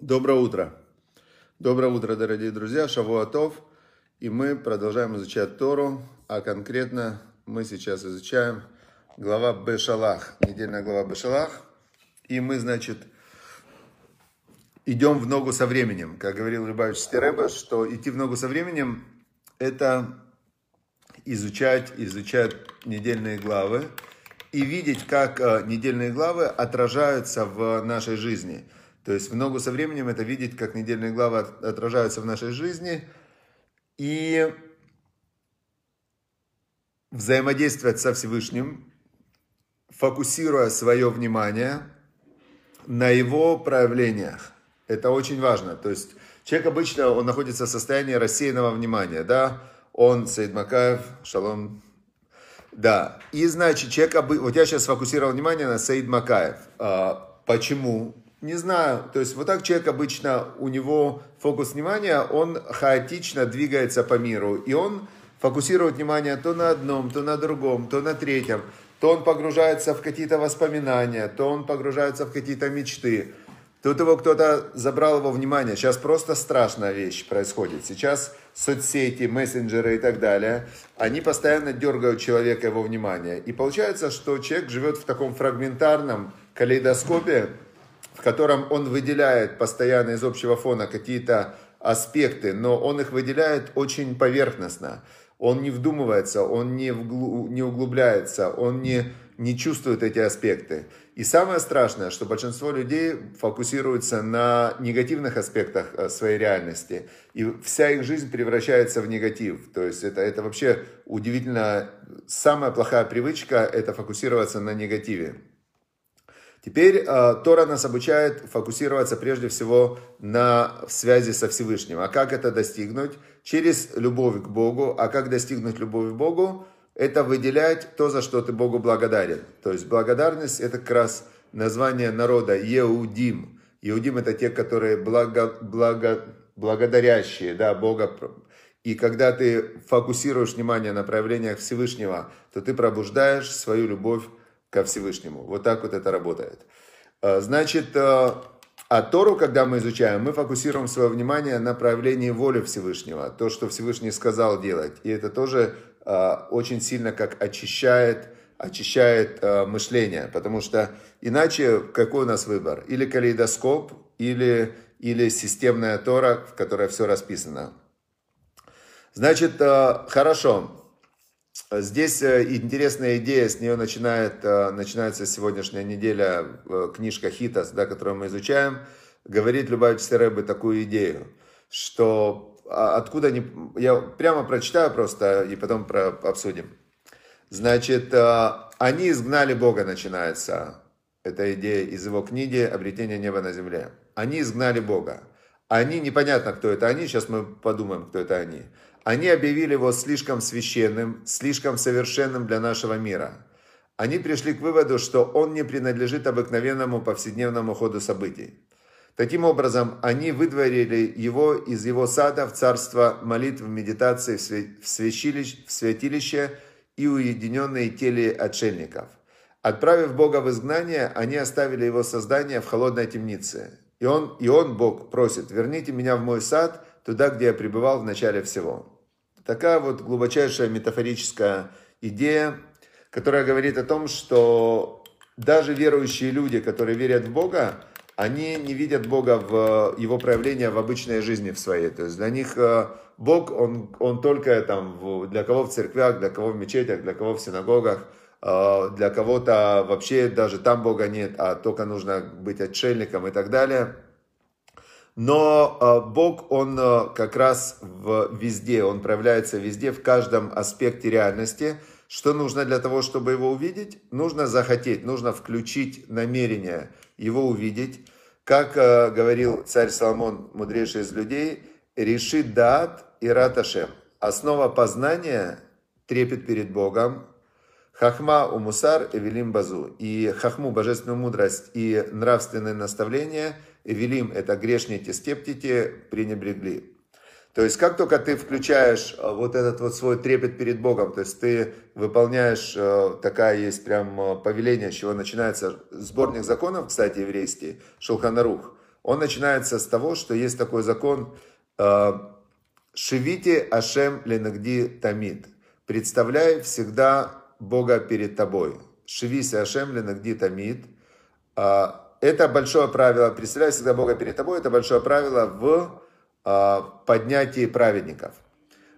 Доброе утро. Доброе утро, дорогие друзья. Шавуатов. И мы продолжаем изучать Тору, а конкретно мы сейчас изучаем глава Бешалах, недельная глава Бешалах. И мы, значит, идем в ногу со временем. Как говорил Любавич Стереба, что идти в ногу со временем – это изучать, изучать недельные главы и видеть, как э, недельные главы отражаются в нашей жизни – то есть в ногу со временем это видеть, как недельные главы отражаются в нашей жизни и взаимодействовать со Всевышним, фокусируя свое внимание на его проявлениях. Это очень важно. То есть человек обычно, он находится в состоянии рассеянного внимания, да, он, Саид Макаев, шалом, да. И значит, человек, вот я сейчас сфокусировал внимание на Саид Макаев. А, почему? Не знаю, то есть вот так человек обычно, у него фокус внимания, он хаотично двигается по миру, и он фокусирует внимание то на одном, то на другом, то на третьем, то он погружается в какие-то воспоминания, то он погружается в какие-то мечты. Тут его кто-то забрал его внимание. Сейчас просто страшная вещь происходит. Сейчас соцсети, мессенджеры и так далее, они постоянно дергают человека его внимание. И получается, что человек живет в таком фрагментарном калейдоскопе, в котором он выделяет постоянно из общего фона какие-то аспекты, но он их выделяет очень поверхностно. Он не вдумывается, он не, вглу, не углубляется, он не, не чувствует эти аспекты. И самое страшное, что большинство людей фокусируются на негативных аспектах э, своей реальности. И вся их жизнь превращается в негатив. То есть это, это вообще удивительно. Самая плохая привычка – это фокусироваться на негативе. Теперь э, Тора нас обучает фокусироваться прежде всего на связи со Всевышним. А как это достигнуть? Через любовь к Богу. А как достигнуть любови к Богу? Это выделять то, за что ты Богу благодарен. То есть благодарность это как раз название народа Еудим. Еудим это те, которые благо, благо, благодарящие да, Бога. И когда ты фокусируешь внимание на проявлениях Всевышнего, то ты пробуждаешь свою любовь ко Всевышнему. Вот так вот это работает. А, значит, а, а Тору, когда мы изучаем, мы фокусируем свое внимание на проявлении воли Всевышнего, то, что Всевышний сказал делать. И это тоже а, очень сильно как очищает, очищает мышление, потому что иначе какой у нас выбор? Или калейдоскоп, или, или системная Тора, в которой все расписано. Значит, хорошо. Здесь э, интересная идея, с нее начинает, э, начинается сегодняшняя неделя, э, книжка Хитас, да, которую мы изучаем. Говорит Любавич Серебы такую идею, что а, откуда не... Я прямо прочитаю просто и потом про, обсудим. Значит, они изгнали Бога, начинается эта идея из его книги «Обретение неба на земле». Они изгнали Бога. Они, непонятно, кто это они, сейчас мы подумаем, кто это они. Они объявили его слишком священным, слишком совершенным для нашего мира. Они пришли к выводу, что он не принадлежит обыкновенному повседневному ходу событий. Таким образом, они выдворили его из его сада в царство молитв, медитации, в святилище, в святилище и уединенные теле отшельников. Отправив Бога в изгнание, они оставили его создание в холодной темнице. И он, и он, Бог, просит, верните меня в мой сад – туда, где я пребывал в начале всего. Такая вот глубочайшая метафорическая идея, которая говорит о том, что даже верующие люди, которые верят в Бога, они не видят Бога в его проявления в обычной жизни в своей. То есть для них э, Бог, он, он только там, для кого в церквях, для кого в мечетях, для кого в синагогах, э, для кого-то вообще даже там Бога нет, а только нужно быть отшельником и так далее – но э, Бог, Он э, как раз в, везде, Он проявляется везде, в каждом аспекте реальности. Что нужно для того, чтобы его увидеть? Нужно захотеть, нужно включить намерение его увидеть. Как э, говорил царь Соломон, мудрейший из людей, решит дат и раташем. Основа познания – трепет перед Богом, Хахма у мусар эвелим базу. И хахму, божественную мудрость и нравственное наставление – Эвелим – это грешники, скептики, пренебрегли. То есть, как только ты включаешь э, вот этот вот свой трепет перед Богом, то есть ты выполняешь, э, такая есть прям э, повеление, с чего начинается сборник законов, кстати, еврейский, Шелханарух, Он начинается с того, что есть такой закон «Шевите Ашем ленагди тамид». Представляй всегда Бога перед тобой. «Шевиси Ашем ленагди тамид». Это большое правило, представляй всегда Бога перед тобой, это большое правило в а, поднятии праведников.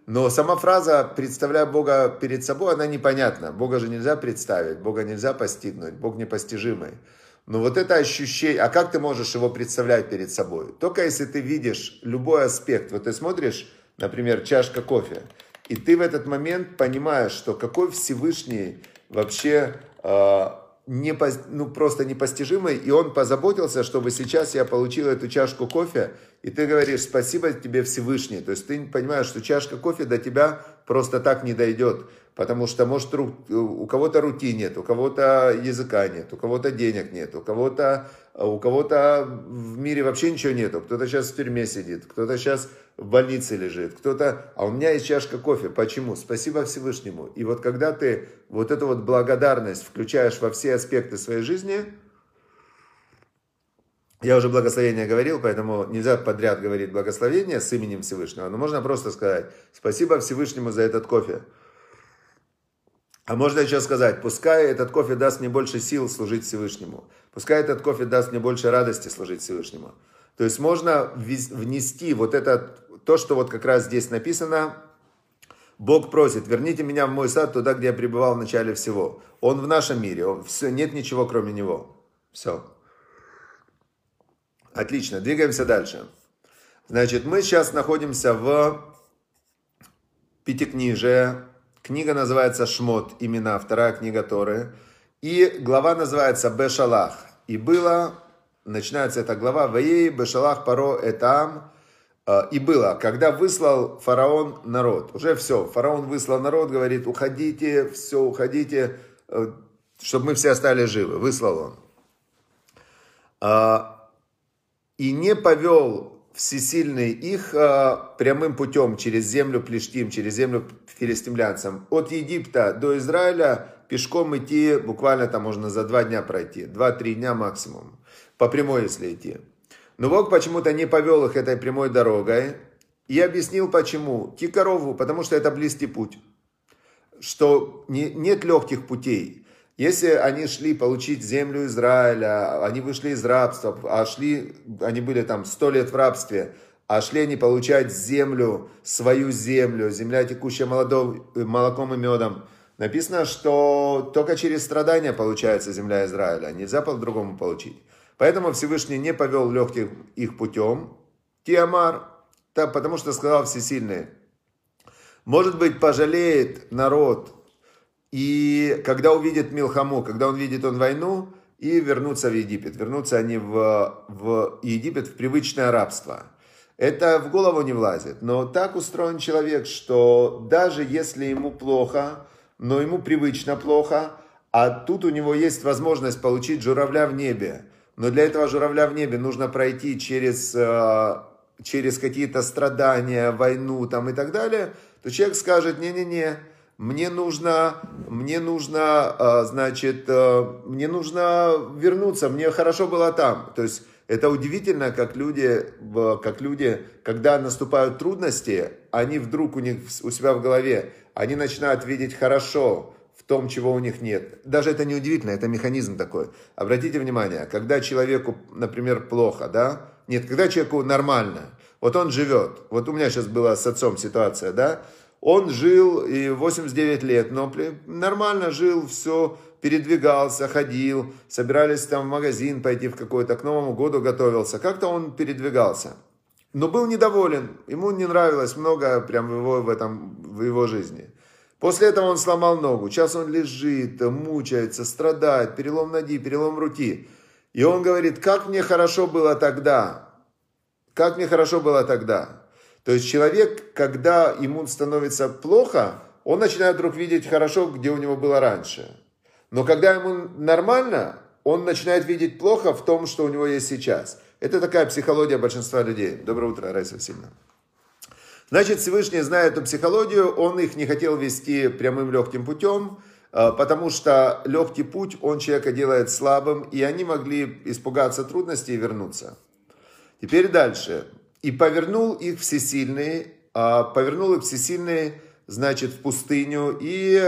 Но сама фраза «представляя Бога перед собой», она непонятна. Бога же нельзя представить, Бога нельзя постигнуть, Бог непостижимый. Но вот это ощущение, а как ты можешь его представлять перед собой? Только если ты видишь любой аспект. Вот ты смотришь, например, чашка кофе, и ты в этот момент понимаешь, что какой Всевышний вообще э, не, ну, просто непостижимый, и он позаботился, чтобы сейчас я получил эту чашку кофе, и ты говоришь спасибо тебе Всевышний. То есть ты понимаешь, что чашка кофе до тебя просто так не дойдет. Потому что, может, у кого-то рути нет, у кого-то языка нет, у кого-то денег нет, у кого-то у кого-то в мире вообще ничего нету. Кто-то сейчас в тюрьме сидит, кто-то сейчас в больнице лежит, кто-то... А у меня есть чашка кофе. Почему? Спасибо Всевышнему. И вот когда ты вот эту вот благодарность включаешь во все аспекты своей жизни, я уже благословение говорил, поэтому нельзя подряд говорить благословение с именем Всевышнего, но можно просто сказать спасибо Всевышнему за этот кофе. А можно еще сказать, пускай этот кофе даст мне больше сил служить Всевышнему. Пускай этот кофе даст мне больше радости служить Всевышнему. То есть можно внести вот это, то, что вот как раз здесь написано, Бог просит, верните меня в мой сад, туда, где я пребывал в начале всего. Он в нашем мире, он, все, нет ничего кроме него. Все. Отлично, двигаемся дальше. Значит, мы сейчас находимся в Пятикнижие, Книга называется Шмот, имена, вторая книга Торы. И глава называется Бешалах. И было, начинается эта глава, Ваей Бешалах Паро Этам. Э, и было, когда выслал фараон народ. Уже все, фараон выслал народ, говорит, уходите, все, уходите, э, чтобы мы все остались живы. Выслал он. Э, и не повел всесильный их э, прямым путем через землю Плештим, через землю филистимлянцам. От Египта до Израиля пешком идти буквально там можно за два дня пройти, два-три дня максимум, по прямой если идти. Но Бог почему-то не повел их этой прямой дорогой и объяснил почему. Кикорову, потому что это близкий путь, что не, нет легких путей. Если они шли получить землю Израиля, они вышли из рабства, а шли, они были там сто лет в рабстве, а шли они получать землю, свою землю, земля текущая молодом, молоком и медом. Написано, что только через страдания получается земля Израиля, нельзя по-другому получить. Поэтому Всевышний не повел легких их путем. Тиамар, потому что сказал Всесильный, может быть, пожалеет народ и когда увидит Милхаму, когда он видит он войну, и вернуться в Египет. Вернутся они в, в Египет в привычное рабство. Это в голову не влазит. Но так устроен человек, что даже если ему плохо, но ему привычно плохо, а тут у него есть возможность получить журавля в небе. Но для этого журавля в небе нужно пройти через, э, через какие-то страдания, войну там и так далее, то человек скажет, не-не-не, мне нужно, мне нужно, а, значит, а, мне нужно вернуться, мне хорошо было там. То есть это удивительно, как люди, как люди, когда наступают трудности, они вдруг у них у себя в голове, они начинают видеть хорошо в том, чего у них нет. Даже это не удивительно, это механизм такой. Обратите внимание, когда человеку, например, плохо, да? Нет, когда человеку нормально, вот он живет. Вот у меня сейчас была с отцом ситуация, да? Он жил и 89 лет, но нормально жил, все, передвигался, ходил, собирались там в магазин пойти в какой-то, к Новому году готовился. Как-то он передвигался. Но был недоволен, ему не нравилось много прям его, в этом, в его жизни. После этого он сломал ногу. Сейчас он лежит, мучается, страдает, перелом ноги, перелом руки. И он говорит, как мне хорошо было тогда. Как мне хорошо было тогда. То есть человек, когда ему становится плохо, он начинает вдруг видеть хорошо, где у него было раньше. Но когда ему нормально, он начинает видеть плохо в том, что у него есть сейчас. Это такая психология большинства людей. Доброе утро, Райса Сильно. Значит, Всевышний, зная эту психологию, он их не хотел вести прямым легким путем, а, потому что легкий путь, он человека делает слабым, и они могли испугаться трудностей и вернуться. Теперь дальше. И повернул их всесильный, а, повернул их всесильный, значит, в пустыню. И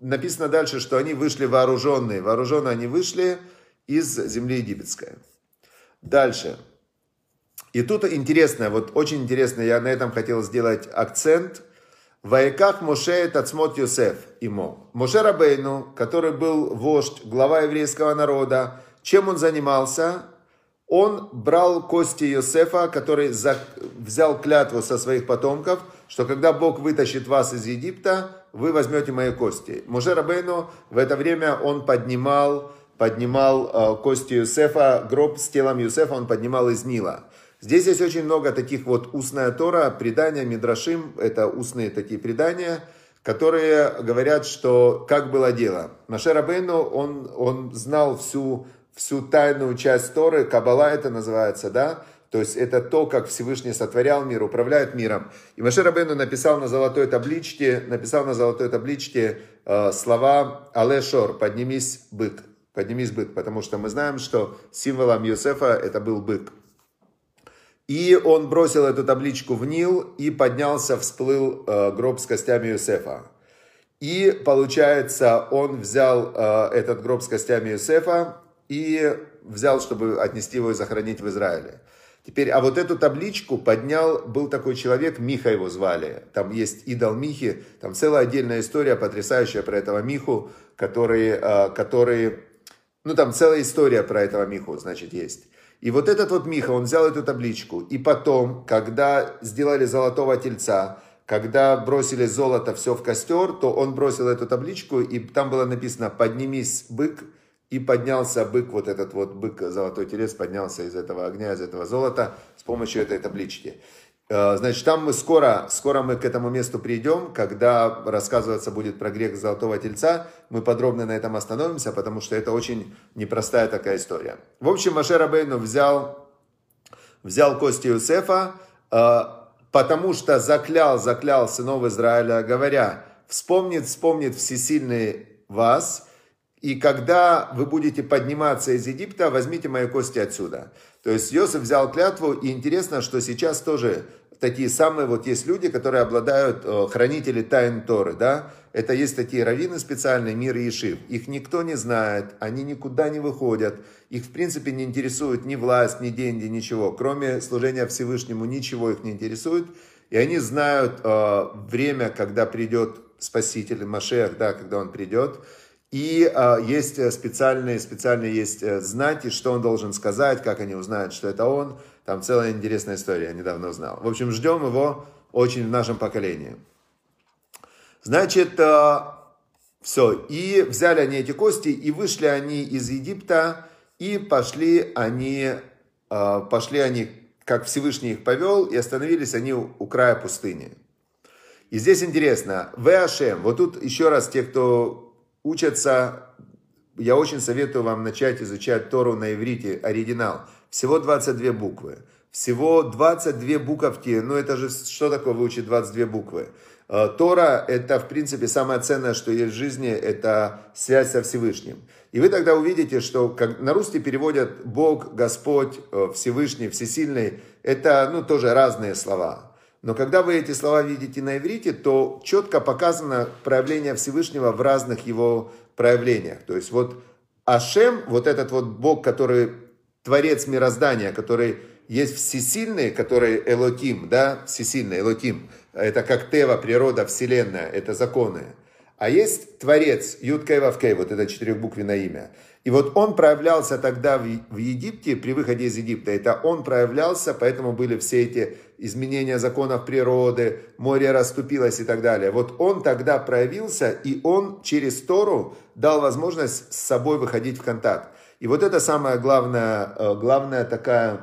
написано дальше, что они вышли вооруженные. Вооруженные они вышли из земли египетской. Дальше. И тут интересно, вот очень интересно, я на этом хотел сделать акцент. Ваеках Моше Тацмот Йосеф ему. Моше Рабейну, который был вождь, глава еврейского народа, чем он занимался? Он брал кости Иосифа, который взял клятву со своих потомков, что когда Бог вытащит вас из Египта, вы возьмете мои кости. Муже Рабейну в это время он поднимал, поднимал э, кости Иосифа, гроб с телом Иосифа он поднимал из Нила. Здесь есть очень много таких вот устная Тора, предания, Мидрашим, это устные такие предания, которые говорят, что как было дело. Маше Рабейну, он, он знал всю всю тайную часть Торы, Кабала это называется, да, то есть это то, как Всевышний сотворял мир, управляет миром. И Маше Рабену написал на золотой табличке, написал на золотой табличке э, слова «Алешор, поднимись, бык». Поднимись, бык, потому что мы знаем, что символом Юсефа это был бык. И он бросил эту табличку в Нил и поднялся, всплыл э, гроб с костями Юсефа. И получается, он взял э, этот гроб с костями Юсефа и взял, чтобы отнести его и захоронить в Израиле. Теперь, а вот эту табличку поднял, был такой человек, Миха его звали. Там есть идол Михи, там целая отдельная история потрясающая про этого Миху, который, а, который ну там целая история про этого Миху, значит, есть. И вот этот вот Миха, он взял эту табличку, и потом, когда сделали золотого тельца, когда бросили золото все в костер, то он бросил эту табличку, и там было написано «Поднимись, бык, и поднялся бык, вот этот вот бык, золотой телец, поднялся из этого огня, из этого золота с помощью этой таблички. Э, значит, там мы скоро, скоро мы к этому месту придем, когда рассказываться будет про грех золотого тельца. Мы подробно на этом остановимся, потому что это очень непростая такая история. В общем, Маше Рабейну взял, взял кости Юсефа, э, потому что заклял, заклял сынов Израиля, говоря, вспомнит, вспомнит всесильный вас – и когда вы будете подниматься из Египта, возьмите мои кости отсюда. То есть Иосиф взял клятву, и интересно, что сейчас тоже такие самые, вот есть люди, которые обладают, э, хранители тайн Торы, да, это есть такие раввины специальные, мир и Ишив. Их никто не знает, они никуда не выходят, их в принципе не интересует ни власть, ни деньги, ничего. Кроме служения Всевышнему ничего их не интересует. И они знают э, время, когда придет Спаситель, Машех, да, когда он придет. И э, есть специальные, специальные есть э, знаки, что он должен сказать, как они узнают, что это он. Там целая интересная история, я недавно узнал. В общем, ждем его очень в нашем поколении. Значит, э, все. И взяли они эти кости, и вышли они из Египта, и пошли они, э, пошли они, как Всевышний их повел, и остановились они у, у края пустыни. И здесь интересно, Веашем, вот тут еще раз те, кто учатся, я очень советую вам начать изучать Тору на иврите, оригинал. Всего 22 буквы. Всего 22 буковки, ну это же что такое выучить 22 буквы? Э, Тора – это, в принципе, самое ценное, что есть в жизни, это связь со Всевышним. И вы тогда увидите, что как на русский переводят Бог, Господь, э, Всевышний, Всесильный. Это, ну, тоже разные слова. Но когда вы эти слова видите на иврите, то четко показано проявление Всевышнего в разных его проявлениях. То есть вот Ашем, вот этот вот Бог, который творец мироздания, который есть всесильный, который Элотим, да, всесильный Элотим. Это как Тева, природа, вселенная, это законы. А есть Творец, Юткей Вавкей, вот это четырехбуквенное имя. И вот он проявлялся тогда в Египте, при выходе из Египта. Это он проявлялся, поэтому были все эти изменения законов природы, море расступилось и так далее. Вот он тогда проявился, и он через Тору дал возможность с собой выходить в контакт. И вот это самая главная, э, главная такая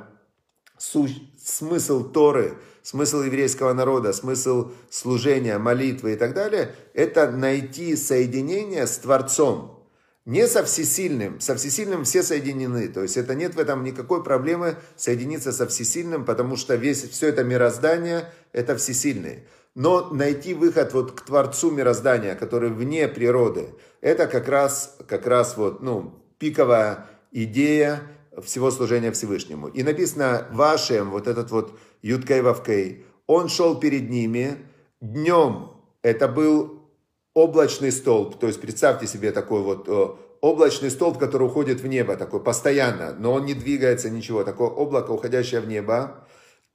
суть, смысл Торы, смысл еврейского народа, смысл служения, молитвы и так далее, это найти соединение с Творцом, не со всесильным. Со всесильным все соединены. То есть это нет в этом никакой проблемы соединиться со всесильным, потому что весь, все это мироздание – это всесильный. Но найти выход вот к Творцу мироздания, который вне природы, это как раз, как раз вот, ну, пиковая идея, всего служения Всевышнему. И написано «Вашем», вот этот вот Юткей Вавкей, он шел перед ними, днем это был облачный столб, то есть представьте себе такой вот э, облачный столб, который уходит в небо, такой постоянно, но он не двигается, ничего, такое облако, уходящее в небо.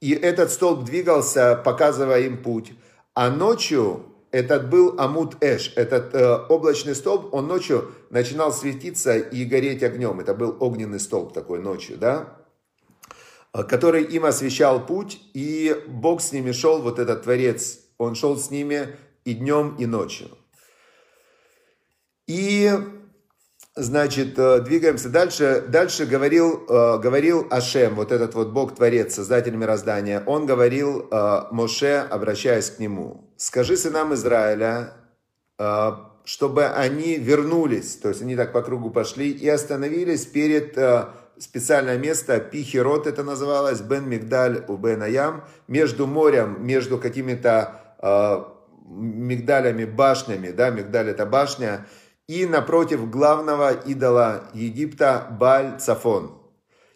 И этот столб двигался, показывая им путь. А ночью этот был Амут Эш, этот э, облачный столб, он ночью начинал светиться и гореть огнем. Это был огненный столб такой ночью, да? Э, который им освещал путь, и Бог с ними шел, вот этот Творец, он шел с ними и днем, и ночью. И Значит, э, двигаемся дальше. Дальше говорил, э, говорил Ашем, вот этот вот Бог-творец, создатель мироздания. Он говорил э, Моше, обращаясь к нему. «Скажи сынам Израиля, чтобы они вернулись». То есть они так по кругу пошли и остановились перед специальное место, Пихерот это называлось, Бен Мигдаль у Бен Аям, между морем, между какими-то мигдалями, башнями, да, мигдаль это башня, и напротив главного идола Египта Баль Цафон.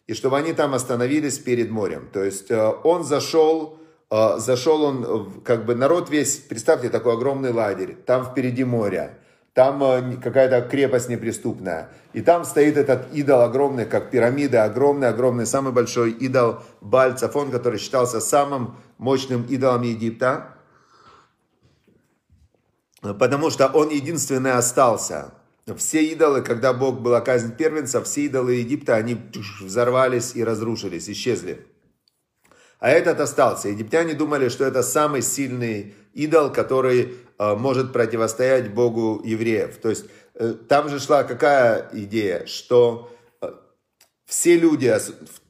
И чтобы они там остановились перед морем. То есть э, он зашел, э, зашел он, как бы народ весь, представьте, такой огромный лагерь, там впереди море, там э, какая-то крепость неприступная. И там стоит этот идол огромный, как пирамида, огромный-огромный, самый большой идол Баль Цафон, который считался самым мощным идолом Египта потому что он единственный остался. Все идолы, когда Бог была казнь первенца, все идолы Египта, они взорвались и разрушились, исчезли. А этот остался. Египтяне думали, что это самый сильный идол, который э, может противостоять Богу евреев. То есть э, там же шла какая идея, что э, все люди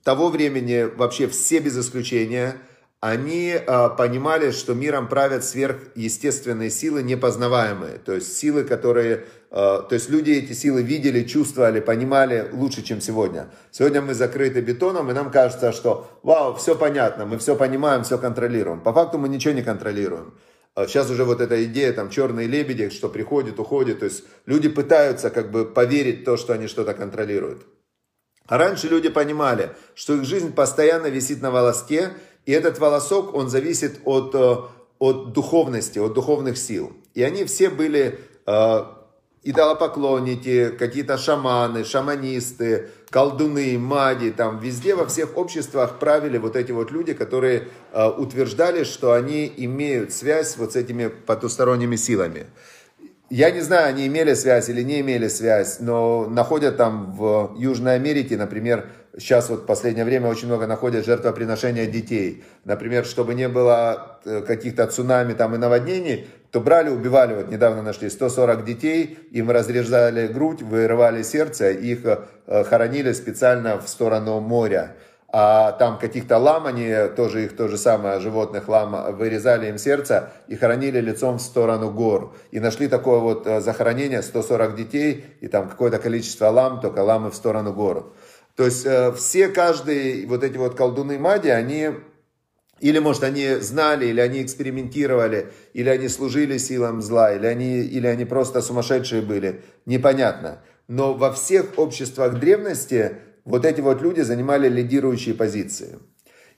того времени, вообще все без исключения – они э, понимали, что миром правят сверхъестественные силы, непознаваемые. То есть силы, которые... Э, то есть люди эти силы видели, чувствовали, понимали лучше, чем сегодня. Сегодня мы закрыты бетоном, и нам кажется, что вау, все понятно, мы все понимаем, все контролируем. По факту мы ничего не контролируем. Сейчас уже вот эта идея, там, черные лебеди, что приходят, уходят. То есть люди пытаются как бы поверить в то, что они что-то контролируют. А раньше люди понимали, что их жизнь постоянно висит на волоске, и этот волосок, он зависит от, э, от духовности, от духовных сил. И они все были э, идолопоклонники, какие-то шаманы, шаманисты, колдуны, маги, там везде во всех обществах правили вот эти вот люди, которые э, утверждали, что они имеют связь вот с этими потусторонними силами. Я не знаю, они имели связь или не имели связь, но находят там в Южной Америке, например, сейчас вот в последнее время очень много находят жертвоприношения детей. Например, чтобы не было э, каких-то цунами там и наводнений, то брали, убивали, вот недавно нашли 140 детей, им разрезали грудь, вырывали сердце, их э, хоронили специально в сторону моря а там каких-то лам, они тоже их то же самое, животных лам, вырезали им сердце и хоронили лицом в сторону гор. И нашли такое вот э, захоронение, 140 детей, и там какое-то количество лам, только ламы в сторону гор. То есть э, все, каждые вот эти вот колдуны мади, они или, может, они знали, или они экспериментировали, или они служили силам зла, или они, или они просто сумасшедшие были, непонятно. Но во всех обществах древности вот эти вот люди занимали лидирующие позиции.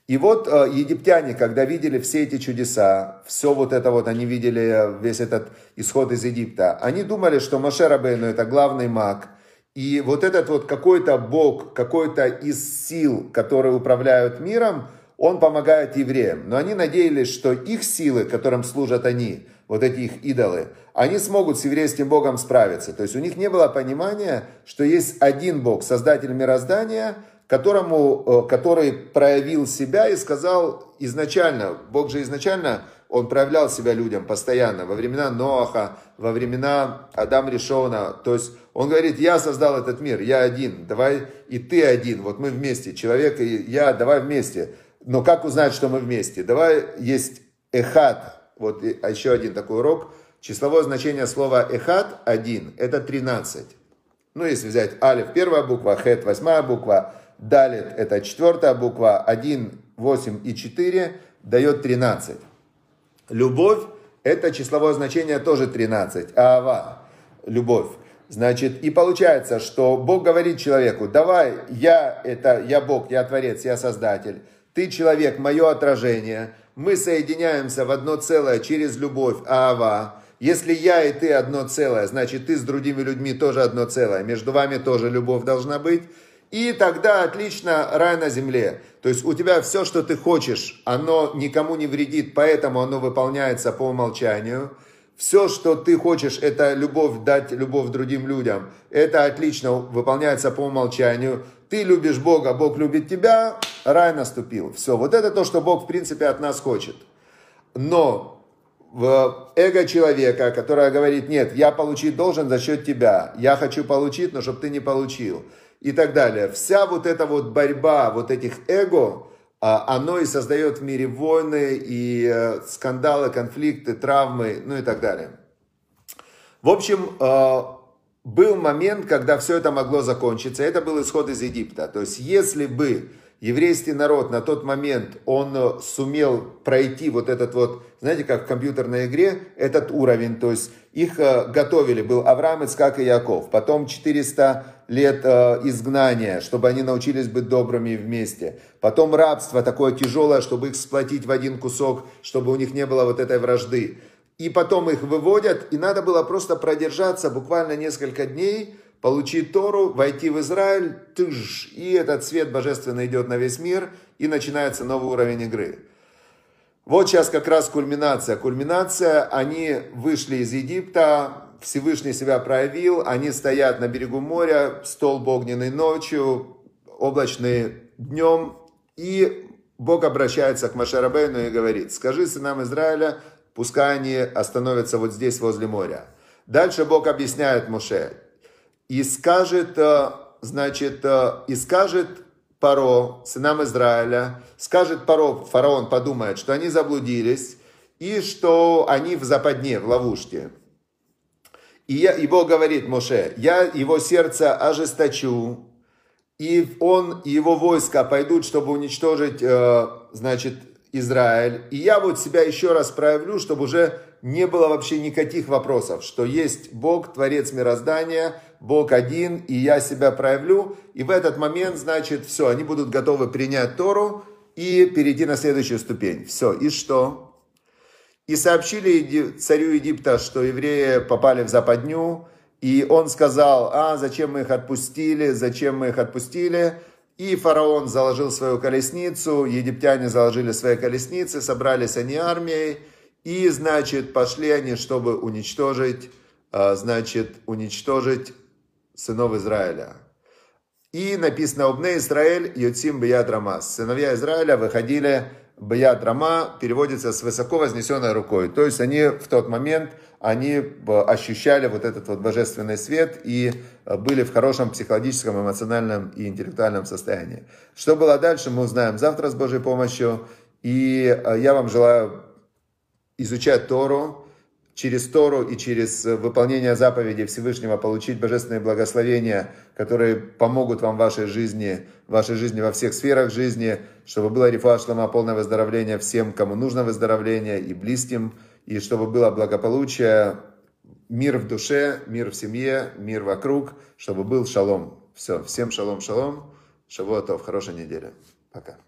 И вот э, египтяне, когда видели все эти чудеса, все вот это вот, они видели весь этот исход из Египта, они думали, что Моше Рабейну это главный маг, и вот этот вот какой-то бог, какой-то из сил, которые управляют миром, он помогает евреям. Но они надеялись, что их силы, которым служат они, вот эти их идолы, они смогут с еврейским Богом справиться. То есть у них не было понимания, что есть один Бог, Создатель мироздания, которому, э, который проявил себя и сказал изначально, Бог же изначально, он проявлял себя людям постоянно, во времена Ноаха, во времена Адам Ришона. То есть он говорит, я создал этот мир, я один, давай и ты один, вот мы вместе, человек и я, давай вместе. Но как узнать, что мы вместе? Давай есть эхат, вот а еще один такой урок – Числовое значение слова эхат один – это 13. Ну, если взять алиф – первая буква, хет – восьмая буква, далит – это четвертая буква, 1, 8 и 4 дает 13. Любовь – это числовое значение тоже 13. Ава – любовь. Значит, и получается, что Бог говорит человеку, давай, я это, я Бог, я Творец, я Создатель, ты человек, мое отражение, мы соединяемся в одно целое через любовь, Ава. Если я и ты одно целое, значит ты с другими людьми тоже одно целое, между вами тоже любовь должна быть. И тогда отлично рай на земле. То есть у тебя все, что ты хочешь, оно никому не вредит, поэтому оно выполняется по умолчанию. Все, что ты хочешь, это любовь, дать любовь другим людям. Это отлично выполняется по умолчанию. Ты любишь Бога, Бог любит тебя, рай наступил. Все, вот это то, что Бог в принципе от нас хочет. Но в эго человека, которое говорит, нет, я получить должен за счет тебя, я хочу получить, но чтобы ты не получил и так далее. Вся вот эта вот борьба вот этих эго, а, оно и создает в мире войны и э, скандалы, конфликты, травмы, ну и так далее. В общем, э, был момент, когда все это могло закончиться. Это был исход из Египта. То есть, если бы еврейский народ на тот момент, он э, сумел пройти вот этот вот, знаете, как в компьютерной игре, этот уровень, то есть их готовили, был Авраам, Ицкак и Яков, потом 400 лет э, изгнания, чтобы они научились быть добрыми вместе. Потом рабство такое тяжелое, чтобы их сплотить в один кусок, чтобы у них не было вот этой вражды. И потом их выводят, и надо было просто продержаться буквально несколько дней, получить Тору, войти в Израиль, тыж, и этот свет божественный идет на весь мир, и начинается новый уровень игры. Вот сейчас как раз кульминация. Кульминация, они вышли из Египта, Всевышний себя проявил, они стоят на берегу моря, столб огненный ночью, облачный днем, и Бог обращается к Машарабейну и говорит, скажи сынам Израиля, пускай они остановятся вот здесь, возле моря. Дальше Бог объясняет Моше, и скажет, э, значит, э, и скажет Паро, сынам Израиля, скажет Паро, фараон подумает, что они заблудились, и что они в западне, в ловушке. И, я, и Бог говорит Моше, я его сердце ожесточу, и он и его войска пойдут, чтобы уничтожить, э, значит, Израиль. И я вот себя еще раз проявлю, чтобы уже не было вообще никаких вопросов, что есть Бог, Творец мироздания, Бог один, и я себя проявлю. И в этот момент, значит, все, они будут готовы принять Тору и перейти на следующую ступень. Все, и что? И сообщили царю Египта, что евреи попали в западню, и он сказал, а зачем мы их отпустили, зачем мы их отпустили. И фараон заложил свою колесницу, египтяне заложили свои колесницы, собрались они армией, и, значит, пошли они, чтобы уничтожить, а, значит, уничтожить сынов Израиля. И написано, обне Израиль, Йоцим Бияд Рамас. Сыновья Израиля выходили Бьяд Рама переводится с высоко вознесенной рукой. То есть они в тот момент, они э, ощущали вот этот вот божественный свет и э, были в хорошем психологическом, эмоциональном и интеллектуальном состоянии. Что было дальше, мы узнаем завтра с Божьей помощью. И э, я вам желаю изучать Тору, через Тору и через выполнение заповедей Всевышнего получить божественные благословения, которые помогут вам в вашей жизни, в вашей жизни во всех сферах жизни, чтобы было рифа шлама, полное выздоровление всем, кому нужно выздоровление, и близким, и чтобы было благополучие, мир в душе, мир в семье, мир вокруг, чтобы был шалом. Все, всем шалом, шалом, шавуатов, хорошей недели. Пока.